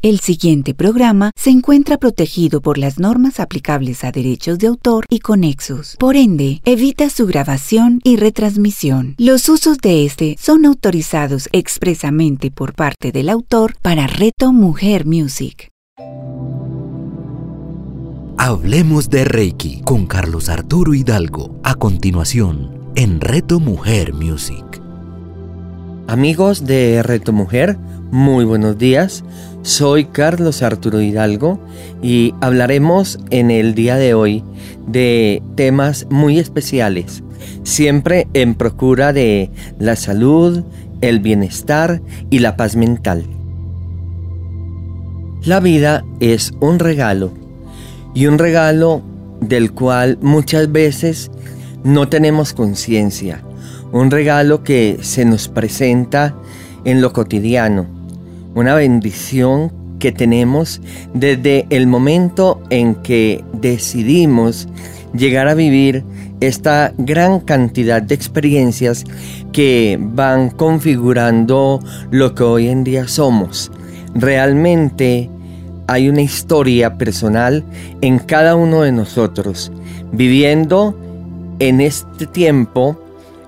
El siguiente programa se encuentra protegido por las normas aplicables a derechos de autor y conexos. Por ende, evita su grabación y retransmisión. Los usos de este son autorizados expresamente por parte del autor para Reto Mujer Music. Hablemos de Reiki con Carlos Arturo Hidalgo. A continuación, en Reto Mujer Music. Amigos de Reto Mujer, muy buenos días. Soy Carlos Arturo Hidalgo y hablaremos en el día de hoy de temas muy especiales, siempre en procura de la salud, el bienestar y la paz mental. La vida es un regalo y un regalo del cual muchas veces no tenemos conciencia un regalo que se nos presenta en lo cotidiano, una bendición que tenemos desde el momento en que decidimos llegar a vivir esta gran cantidad de experiencias que van configurando lo que hoy en día somos. Realmente hay una historia personal en cada uno de nosotros, viviendo en este tiempo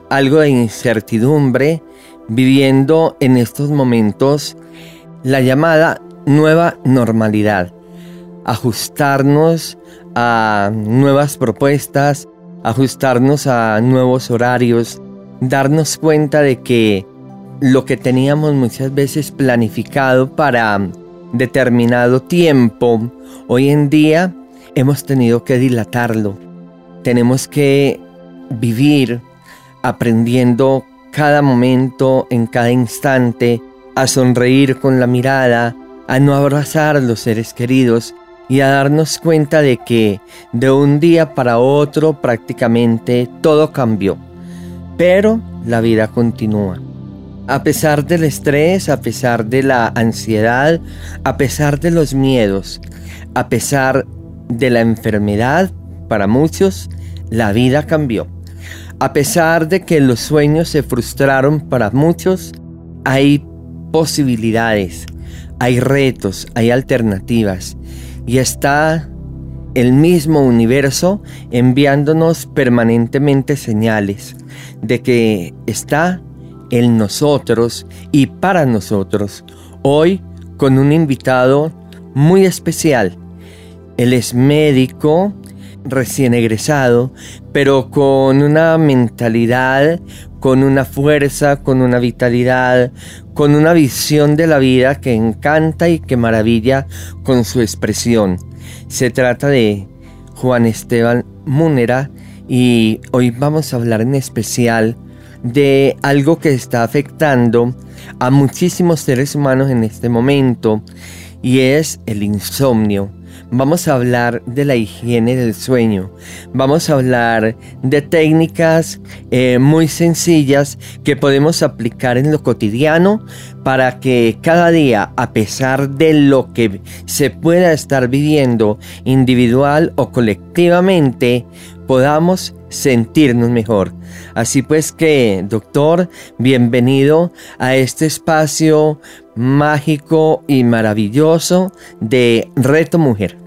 algo de incertidumbre, viviendo en estos momentos la llamada nueva normalidad. Ajustarnos a nuevas propuestas, ajustarnos a nuevos horarios, darnos cuenta de que lo que teníamos muchas veces planificado para determinado tiempo, hoy en día hemos tenido que dilatarlo. Tenemos que vivir aprendiendo cada momento, en cada instante, a sonreír con la mirada, a no abrazar los seres queridos y a darnos cuenta de que de un día para otro prácticamente todo cambió. Pero la vida continúa. A pesar del estrés, a pesar de la ansiedad, a pesar de los miedos, a pesar de la enfermedad, para muchos, la vida cambió. A pesar de que los sueños se frustraron para muchos, hay posibilidades, hay retos, hay alternativas y está el mismo universo enviándonos permanentemente señales de que está en nosotros y para nosotros. Hoy con un invitado muy especial. Él es médico, recién egresado, pero con una mentalidad, con una fuerza, con una vitalidad, con una visión de la vida que encanta y que maravilla con su expresión. Se trata de Juan Esteban Múnera y hoy vamos a hablar en especial de algo que está afectando a muchísimos seres humanos en este momento y es el insomnio vamos a hablar de la higiene del sueño. Vamos a hablar de técnicas eh, muy sencillas que podemos aplicar en lo cotidiano para que cada día, a pesar de lo que se pueda estar viviendo individual o colectivamente, podamos sentirnos mejor. Así pues que, doctor, bienvenido a este espacio mágico y maravilloso de Reto Mujer.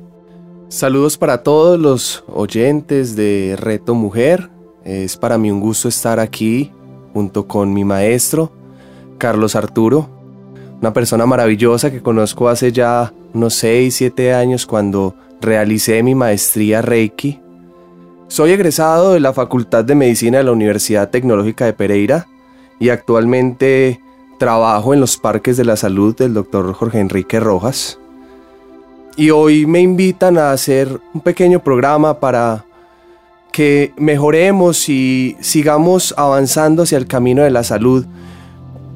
Saludos para todos los oyentes de Reto Mujer. Es para mí un gusto estar aquí junto con mi maestro, Carlos Arturo, una persona maravillosa que conozco hace ya unos 6, 7 años cuando realicé mi maestría Reiki. Soy egresado de la Facultad de Medicina de la Universidad Tecnológica de Pereira y actualmente trabajo en los parques de la salud del doctor Jorge Enrique Rojas y hoy me invitan a hacer un pequeño programa para que mejoremos y sigamos avanzando hacia el camino de la salud,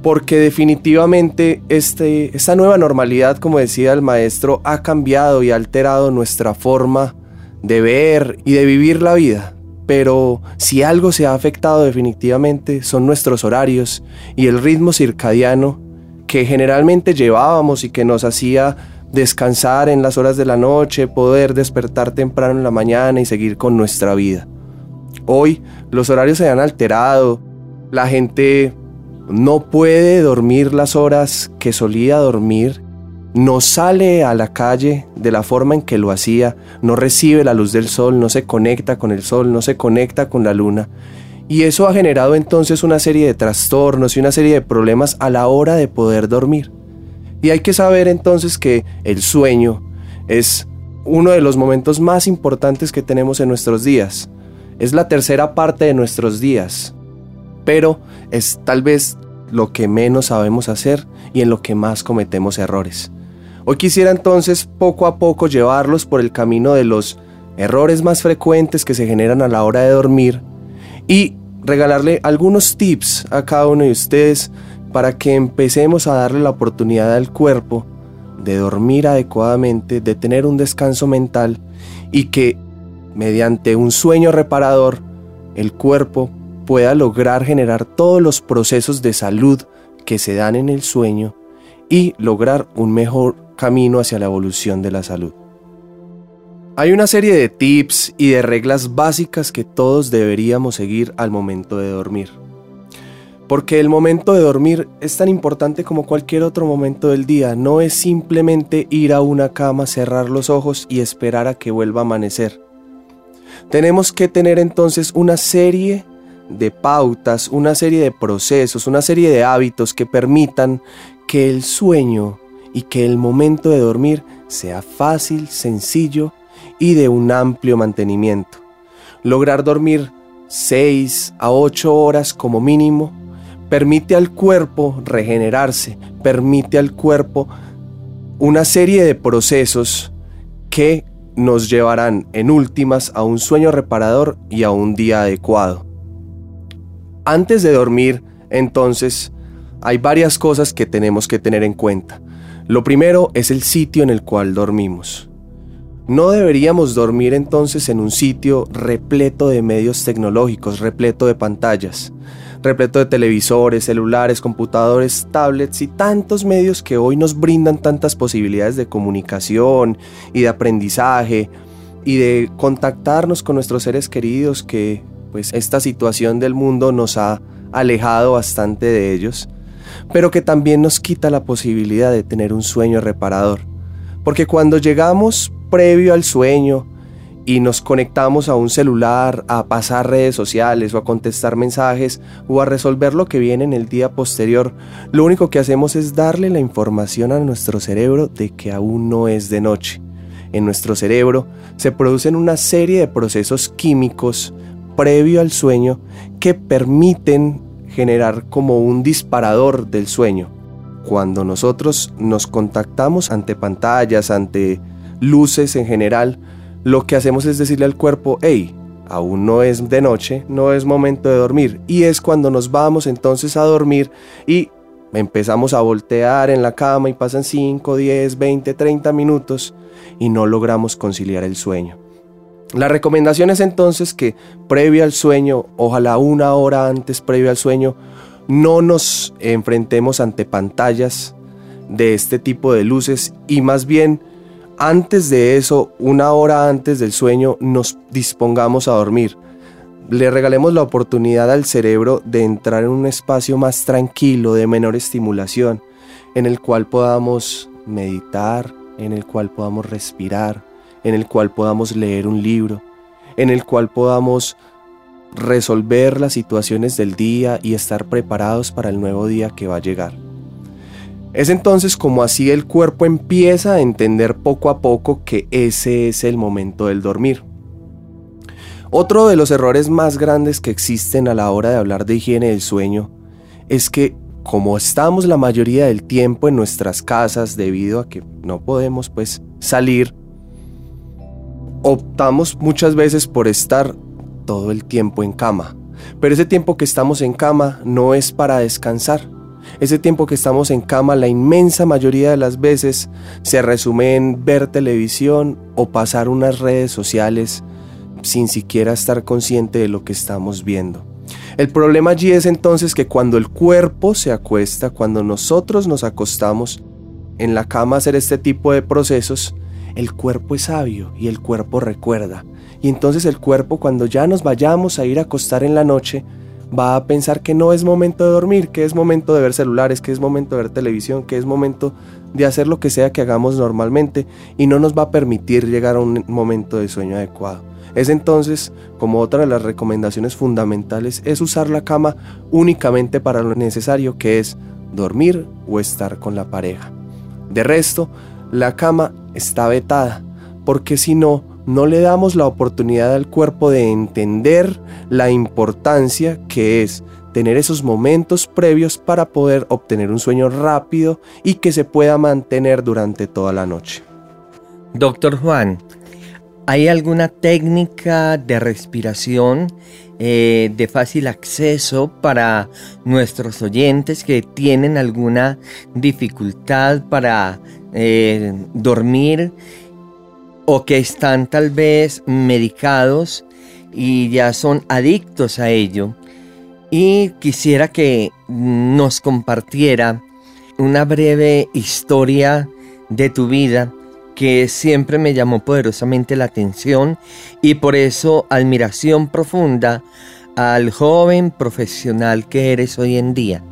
porque definitivamente este, esta nueva normalidad, como decía el maestro, ha cambiado y ha alterado nuestra forma de ver y de vivir la vida. Pero si algo se ha afectado definitivamente son nuestros horarios y el ritmo circadiano que generalmente llevábamos y que nos hacía descansar en las horas de la noche, poder despertar temprano en la mañana y seguir con nuestra vida. Hoy los horarios se han alterado, la gente no puede dormir las horas que solía dormir, no sale a la calle de la forma en que lo hacía, no recibe la luz del sol, no se conecta con el sol, no se conecta con la luna. Y eso ha generado entonces una serie de trastornos y una serie de problemas a la hora de poder dormir. Y hay que saber entonces que el sueño es uno de los momentos más importantes que tenemos en nuestros días. Es la tercera parte de nuestros días, pero es tal vez lo que menos sabemos hacer y en lo que más cometemos errores. Hoy quisiera entonces poco a poco llevarlos por el camino de los errores más frecuentes que se generan a la hora de dormir y regalarle algunos tips a cada uno de ustedes para que empecemos a darle la oportunidad al cuerpo de dormir adecuadamente, de tener un descanso mental y que mediante un sueño reparador el cuerpo pueda lograr generar todos los procesos de salud que se dan en el sueño y lograr un mejor camino hacia la evolución de la salud. Hay una serie de tips y de reglas básicas que todos deberíamos seguir al momento de dormir. Porque el momento de dormir es tan importante como cualquier otro momento del día. No es simplemente ir a una cama, cerrar los ojos y esperar a que vuelva a amanecer. Tenemos que tener entonces una serie de pautas, una serie de procesos, una serie de hábitos que permitan que el sueño y que el momento de dormir sea fácil, sencillo y de un amplio mantenimiento. Lograr dormir 6 a 8 horas como mínimo permite al cuerpo regenerarse, permite al cuerpo una serie de procesos que nos llevarán en últimas a un sueño reparador y a un día adecuado. Antes de dormir, entonces, hay varias cosas que tenemos que tener en cuenta. Lo primero es el sitio en el cual dormimos. No deberíamos dormir entonces en un sitio repleto de medios tecnológicos, repleto de pantallas, repleto de televisores, celulares, computadores, tablets y tantos medios que hoy nos brindan tantas posibilidades de comunicación y de aprendizaje y de contactarnos con nuestros seres queridos que pues esta situación del mundo nos ha alejado bastante de ellos pero que también nos quita la posibilidad de tener un sueño reparador. Porque cuando llegamos previo al sueño y nos conectamos a un celular, a pasar redes sociales o a contestar mensajes o a resolver lo que viene en el día posterior, lo único que hacemos es darle la información a nuestro cerebro de que aún no es de noche. En nuestro cerebro se producen una serie de procesos químicos previo al sueño que permiten generar como un disparador del sueño. Cuando nosotros nos contactamos ante pantallas, ante luces en general, lo que hacemos es decirle al cuerpo, hey, aún no es de noche, no es momento de dormir. Y es cuando nos vamos entonces a dormir y empezamos a voltear en la cama y pasan 5, 10, 20, 30 minutos y no logramos conciliar el sueño. La recomendación es entonces que previo al sueño, ojalá una hora antes previo al sueño, no nos enfrentemos ante pantallas de este tipo de luces y más bien antes de eso, una hora antes del sueño, nos dispongamos a dormir. Le regalemos la oportunidad al cerebro de entrar en un espacio más tranquilo, de menor estimulación, en el cual podamos meditar, en el cual podamos respirar, en el cual podamos leer un libro, en el cual podamos resolver las situaciones del día y estar preparados para el nuevo día que va a llegar. Es entonces como así el cuerpo empieza a entender poco a poco que ese es el momento del dormir. Otro de los errores más grandes que existen a la hora de hablar de higiene del sueño es que como estamos la mayoría del tiempo en nuestras casas debido a que no podemos pues salir optamos muchas veces por estar todo el tiempo en cama. Pero ese tiempo que estamos en cama no es para descansar. Ese tiempo que estamos en cama la inmensa mayoría de las veces se resume en ver televisión o pasar unas redes sociales sin siquiera estar consciente de lo que estamos viendo. El problema allí es entonces que cuando el cuerpo se acuesta, cuando nosotros nos acostamos en la cama a hacer este tipo de procesos, el cuerpo es sabio y el cuerpo recuerda. Y entonces el cuerpo cuando ya nos vayamos a ir a acostar en la noche, va a pensar que no es momento de dormir, que es momento de ver celulares, que es momento de ver televisión, que es momento de hacer lo que sea que hagamos normalmente y no nos va a permitir llegar a un momento de sueño adecuado. Es entonces, como otra de las recomendaciones fundamentales, es usar la cama únicamente para lo necesario, que es dormir o estar con la pareja. De resto, la cama está vetada, porque si no, no le damos la oportunidad al cuerpo de entender la importancia que es tener esos momentos previos para poder obtener un sueño rápido y que se pueda mantener durante toda la noche. Doctor Juan, ¿hay alguna técnica de respiración eh, de fácil acceso para nuestros oyentes que tienen alguna dificultad para eh, dormir o que están tal vez medicados y ya son adictos a ello. Y quisiera que nos compartiera una breve historia de tu vida que siempre me llamó poderosamente la atención y por eso admiración profunda al joven profesional que eres hoy en día.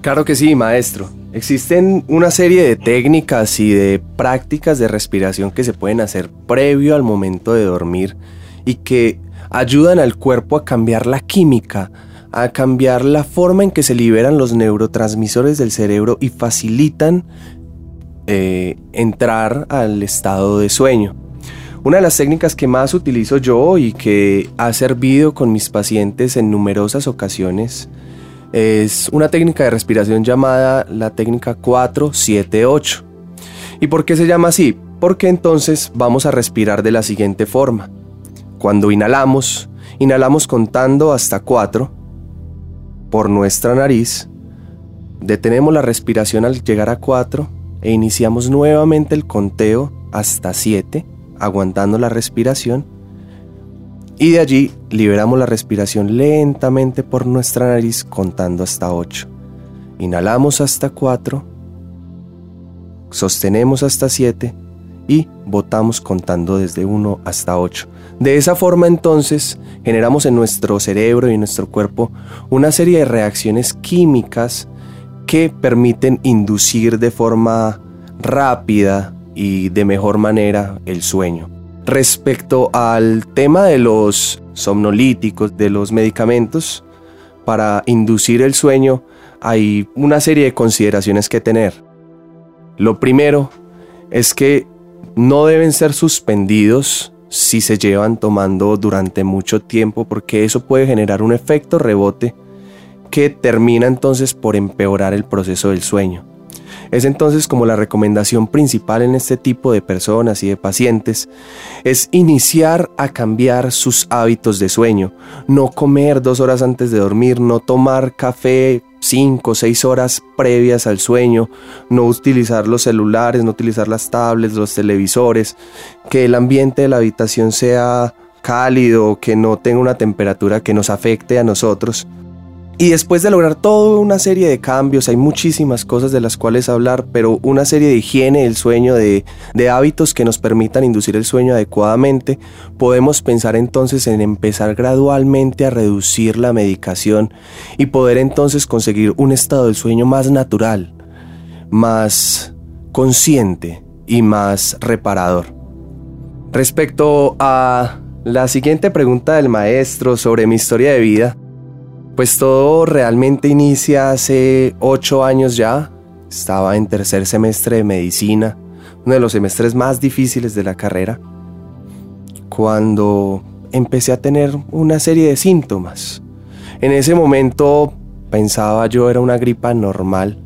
Claro que sí, maestro. Existen una serie de técnicas y de prácticas de respiración que se pueden hacer previo al momento de dormir y que ayudan al cuerpo a cambiar la química, a cambiar la forma en que se liberan los neurotransmisores del cerebro y facilitan eh, entrar al estado de sueño. Una de las técnicas que más utilizo yo y que ha servido con mis pacientes en numerosas ocasiones es una técnica de respiración llamada la técnica 478. ¿Y por qué se llama así? Porque entonces vamos a respirar de la siguiente forma. Cuando inhalamos, inhalamos contando hasta 4 por nuestra nariz, detenemos la respiración al llegar a 4 e iniciamos nuevamente el conteo hasta 7, aguantando la respiración y de allí liberamos la respiración lentamente por nuestra nariz contando hasta 8. Inhalamos hasta 4, sostenemos hasta 7 y botamos contando desde 1 hasta 8. De esa forma entonces generamos en nuestro cerebro y en nuestro cuerpo una serie de reacciones químicas que permiten inducir de forma rápida y de mejor manera el sueño. Respecto al tema de los somnolíticos, de los medicamentos, para inducir el sueño hay una serie de consideraciones que tener. Lo primero es que no deben ser suspendidos si se llevan tomando durante mucho tiempo porque eso puede generar un efecto rebote que termina entonces por empeorar el proceso del sueño. Es entonces como la recomendación principal en este tipo de personas y de pacientes es iniciar a cambiar sus hábitos de sueño, no comer dos horas antes de dormir, no tomar café cinco o seis horas previas al sueño, no utilizar los celulares, no utilizar las tablets, los televisores, que el ambiente de la habitación sea cálido, que no tenga una temperatura que nos afecte a nosotros. Y después de lograr toda una serie de cambios, hay muchísimas cosas de las cuales hablar, pero una serie de higiene del sueño, de, hábitos que nos permitan inducir el sueño adecuadamente, podemos pensar entonces en empezar gradualmente a reducir la medicación y poder entonces conseguir un estado del sueño más natural, más consciente y más reparador. Respecto a la siguiente pregunta del maestro sobre mi historia de vida, pues todo realmente inicia hace ocho años ya. Estaba en tercer semestre de medicina, uno de los semestres más difíciles de la carrera, cuando empecé a tener una serie de síntomas. En ese momento pensaba yo era una gripa normal,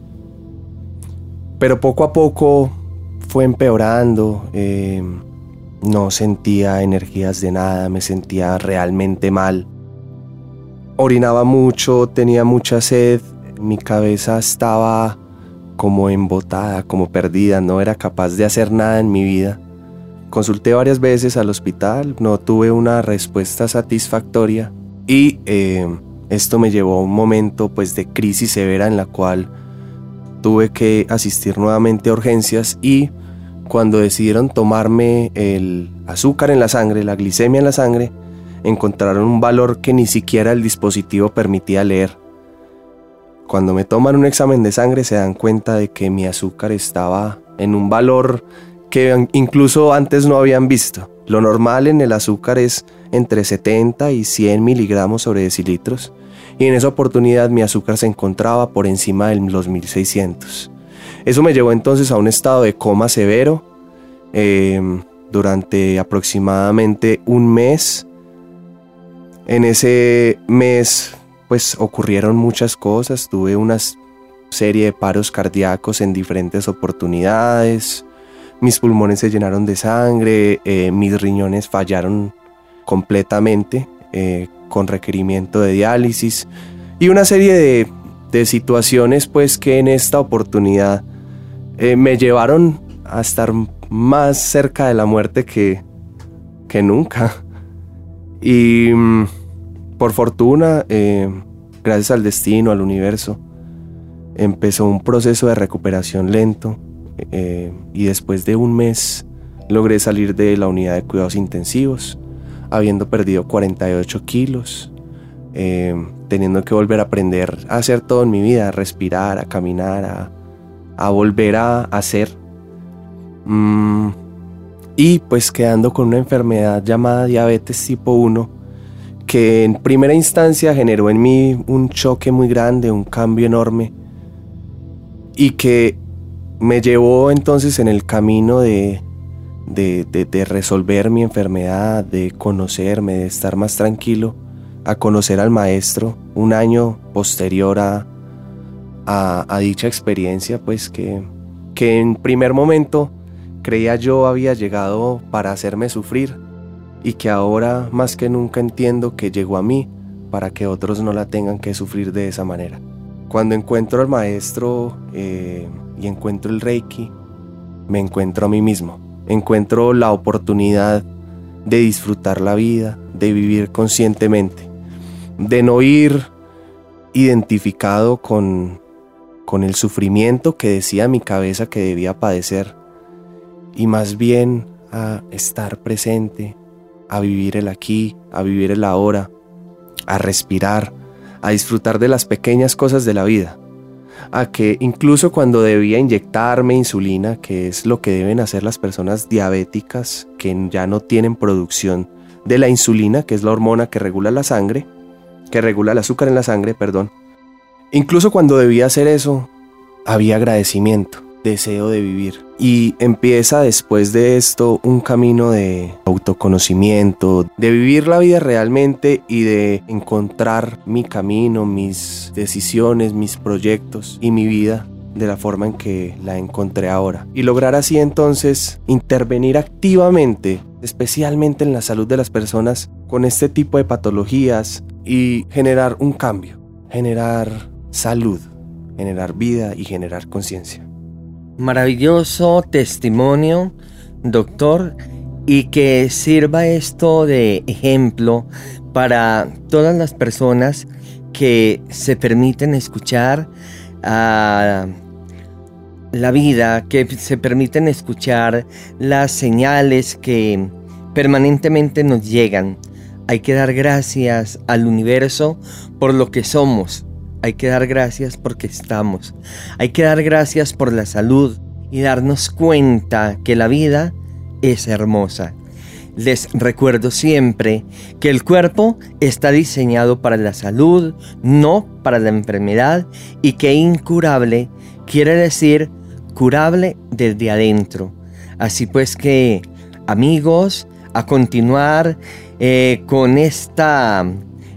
pero poco a poco fue empeorando. Eh, no sentía energías de nada, me sentía realmente mal orinaba mucho, tenía mucha sed, mi cabeza estaba como embotada, como perdida, no era capaz de hacer nada en mi vida. Consulté varias veces al hospital, no tuve una respuesta satisfactoria y eh, esto me llevó a un momento pues de crisis severa en la cual tuve que asistir nuevamente a urgencias y cuando decidieron tomarme el azúcar en la sangre, la glicemia en la sangre, encontraron un valor que ni siquiera el dispositivo permitía leer. Cuando me toman un examen de sangre se dan cuenta de que mi azúcar estaba en un valor que incluso antes no habían visto. Lo normal en el azúcar es entre 70 y 100 miligramos sobre decilitros y en esa oportunidad mi azúcar se encontraba por encima de los 1600. Eso me llevó entonces a un estado de coma severo em, durante aproximadamente un mes. En ese mes pues ocurrieron muchas cosas, tuve una serie de paros cardíacos en diferentes oportunidades, mis pulmones se llenaron de sangre, eh, mis riñones fallaron completamente eh, con requerimiento de diálisis. Y una serie de, situaciones pues que en esta oportunidad eh, me llevaron a estar más cerca de la muerte que, que nunca. Y mm, por fortuna, eh, gracias al destino, al universo, empezó un proceso de recuperación lento eh, y después de un mes logré salir de la unidad de cuidados intensivos, habiendo perdido 48 kilos, eh, teniendo que volver a aprender a hacer todo en mi vida, a respirar, a caminar, a, volver a hacer. Mm, y pues quedando con una enfermedad llamada diabetes tipo 1, que en primera instancia generó en mí un choque muy grande, un cambio enorme, y que me llevó entonces en el camino de, de, resolver mi enfermedad, de conocerme, de estar más tranquilo, a conocer al maestro un año posterior a, a, dicha experiencia, pues que, que en primer momento creía yo había llegado para hacerme sufrir y que ahora más que nunca entiendo que llegó a mí para que otros no la tengan que sufrir de esa manera. Cuando encuentro al maestro eh, y encuentro el reiki, me encuentro a mí mismo, encuentro la oportunidad de disfrutar la vida, de vivir conscientemente, de no ir identificado con, con el sufrimiento que decía mi cabeza que debía padecer, y más bien a estar presente, a vivir el aquí, a vivir el ahora, a respirar, a disfrutar de las pequeñas cosas de la vida, a que incluso cuando debía inyectarme insulina, que es lo que deben hacer las personas diabéticas que ya no tienen producción de la insulina, que es la hormona que regula la sangre, que regula el azúcar en la sangre, perdón. Incluso cuando debía hacer eso, había agradecimiento deseo de vivir. Y empieza después de esto un camino de autoconocimiento, de vivir la vida realmente y de encontrar mi camino, mis decisiones, mis proyectos y mi vida de la forma en que la encontré ahora. Y lograr así entonces intervenir activamente, especialmente en la salud de las personas con este tipo de patologías y generar un cambio, generar salud, generar vida y generar conciencia. Maravilloso testimonio, doctor, y que sirva esto de ejemplo para todas las personas que se permiten escuchar a la vida, que se permiten escuchar las señales que permanentemente nos llegan. Hay que dar gracias al universo por lo que somos, hay que dar gracias porque estamos. Hay que dar gracias por la salud y darnos cuenta que la vida es hermosa. Les recuerdo siempre que el cuerpo está diseñado para la salud, no para la enfermedad, y que incurable quiere decir curable desde adentro. Así pues que, amigos, a continuar eh, con esta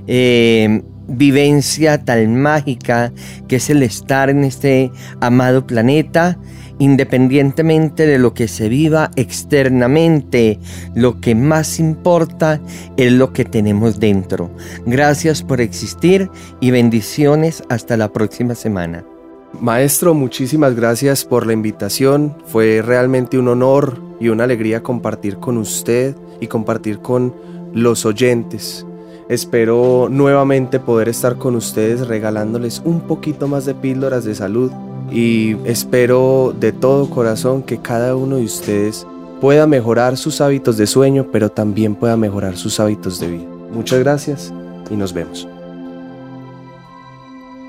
eh, vivencia tan mágica que es el estar en este amado planeta, independientemente de lo que se viva externamente, lo que más importa es lo que tenemos dentro. Gracias por existir y bendiciones hasta la próxima semana. Maestro, muchísimas gracias por la invitación. Fue realmente un honor y una alegría compartir con usted y compartir con los oyentes. Espero nuevamente poder estar con ustedes regalándoles un poquito más de píldoras de salud y espero de todo corazón que cada uno de ustedes pueda mejorar sus hábitos de sueño, pero también pueda mejorar sus hábitos de vida. Muchas gracias y nos vemos.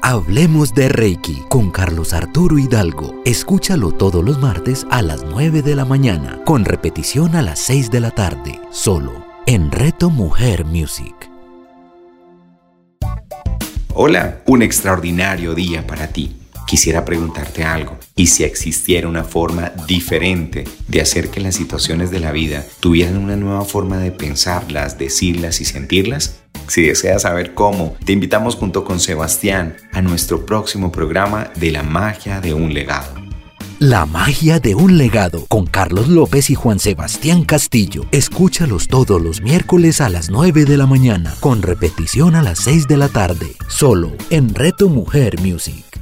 Hablemos de Reiki con Carlos Arturo Hidalgo. Escúchalo todos los martes a las 9 de la mañana, con repetición a las 6 de la tarde, solo en Reto Mujer Music. Hola, un extraordinario día para ti. Quisiera preguntarte algo. ¿Y si existiera una forma diferente de hacer que las situaciones de la vida tuvieran una nueva forma de pensarlas, decirlas y sentirlas? Si deseas saber cómo, te invitamos junto con Sebastián a nuestro próximo programa de la magia de un legado. La magia de un legado con Carlos López y Juan Sebastián Castillo. Escúchalos todos los miércoles a las 9 de la mañana, con repetición a las 6 de la tarde, solo en Reto Mujer Music.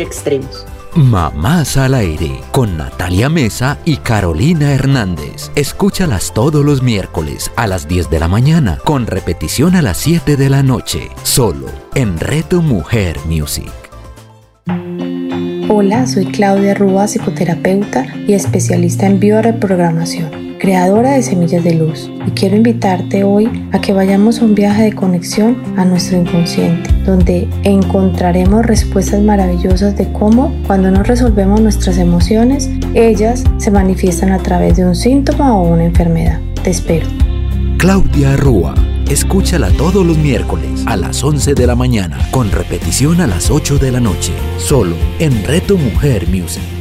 extremos. Mamás al aire con Natalia Mesa y Carolina Hernández. Escúchalas todos los miércoles a las 10 de la mañana con repetición a las 7 de la noche, solo en Reto Mujer Music. Hola, soy Claudia Rúa, psicoterapeuta y especialista en bioreprogramación creadora de Semillas de Luz, y quiero invitarte hoy a que vayamos a un viaje de conexión a nuestro inconsciente, donde encontraremos respuestas maravillosas de cómo cuando no resolvemos nuestras emociones, ellas se manifiestan a través de un síntoma o una enfermedad. Te espero. Claudia Rúa. Escúchala todos los miércoles a las 11 de la mañana, con repetición a las 8 de la noche, solo en Reto Mujer Music.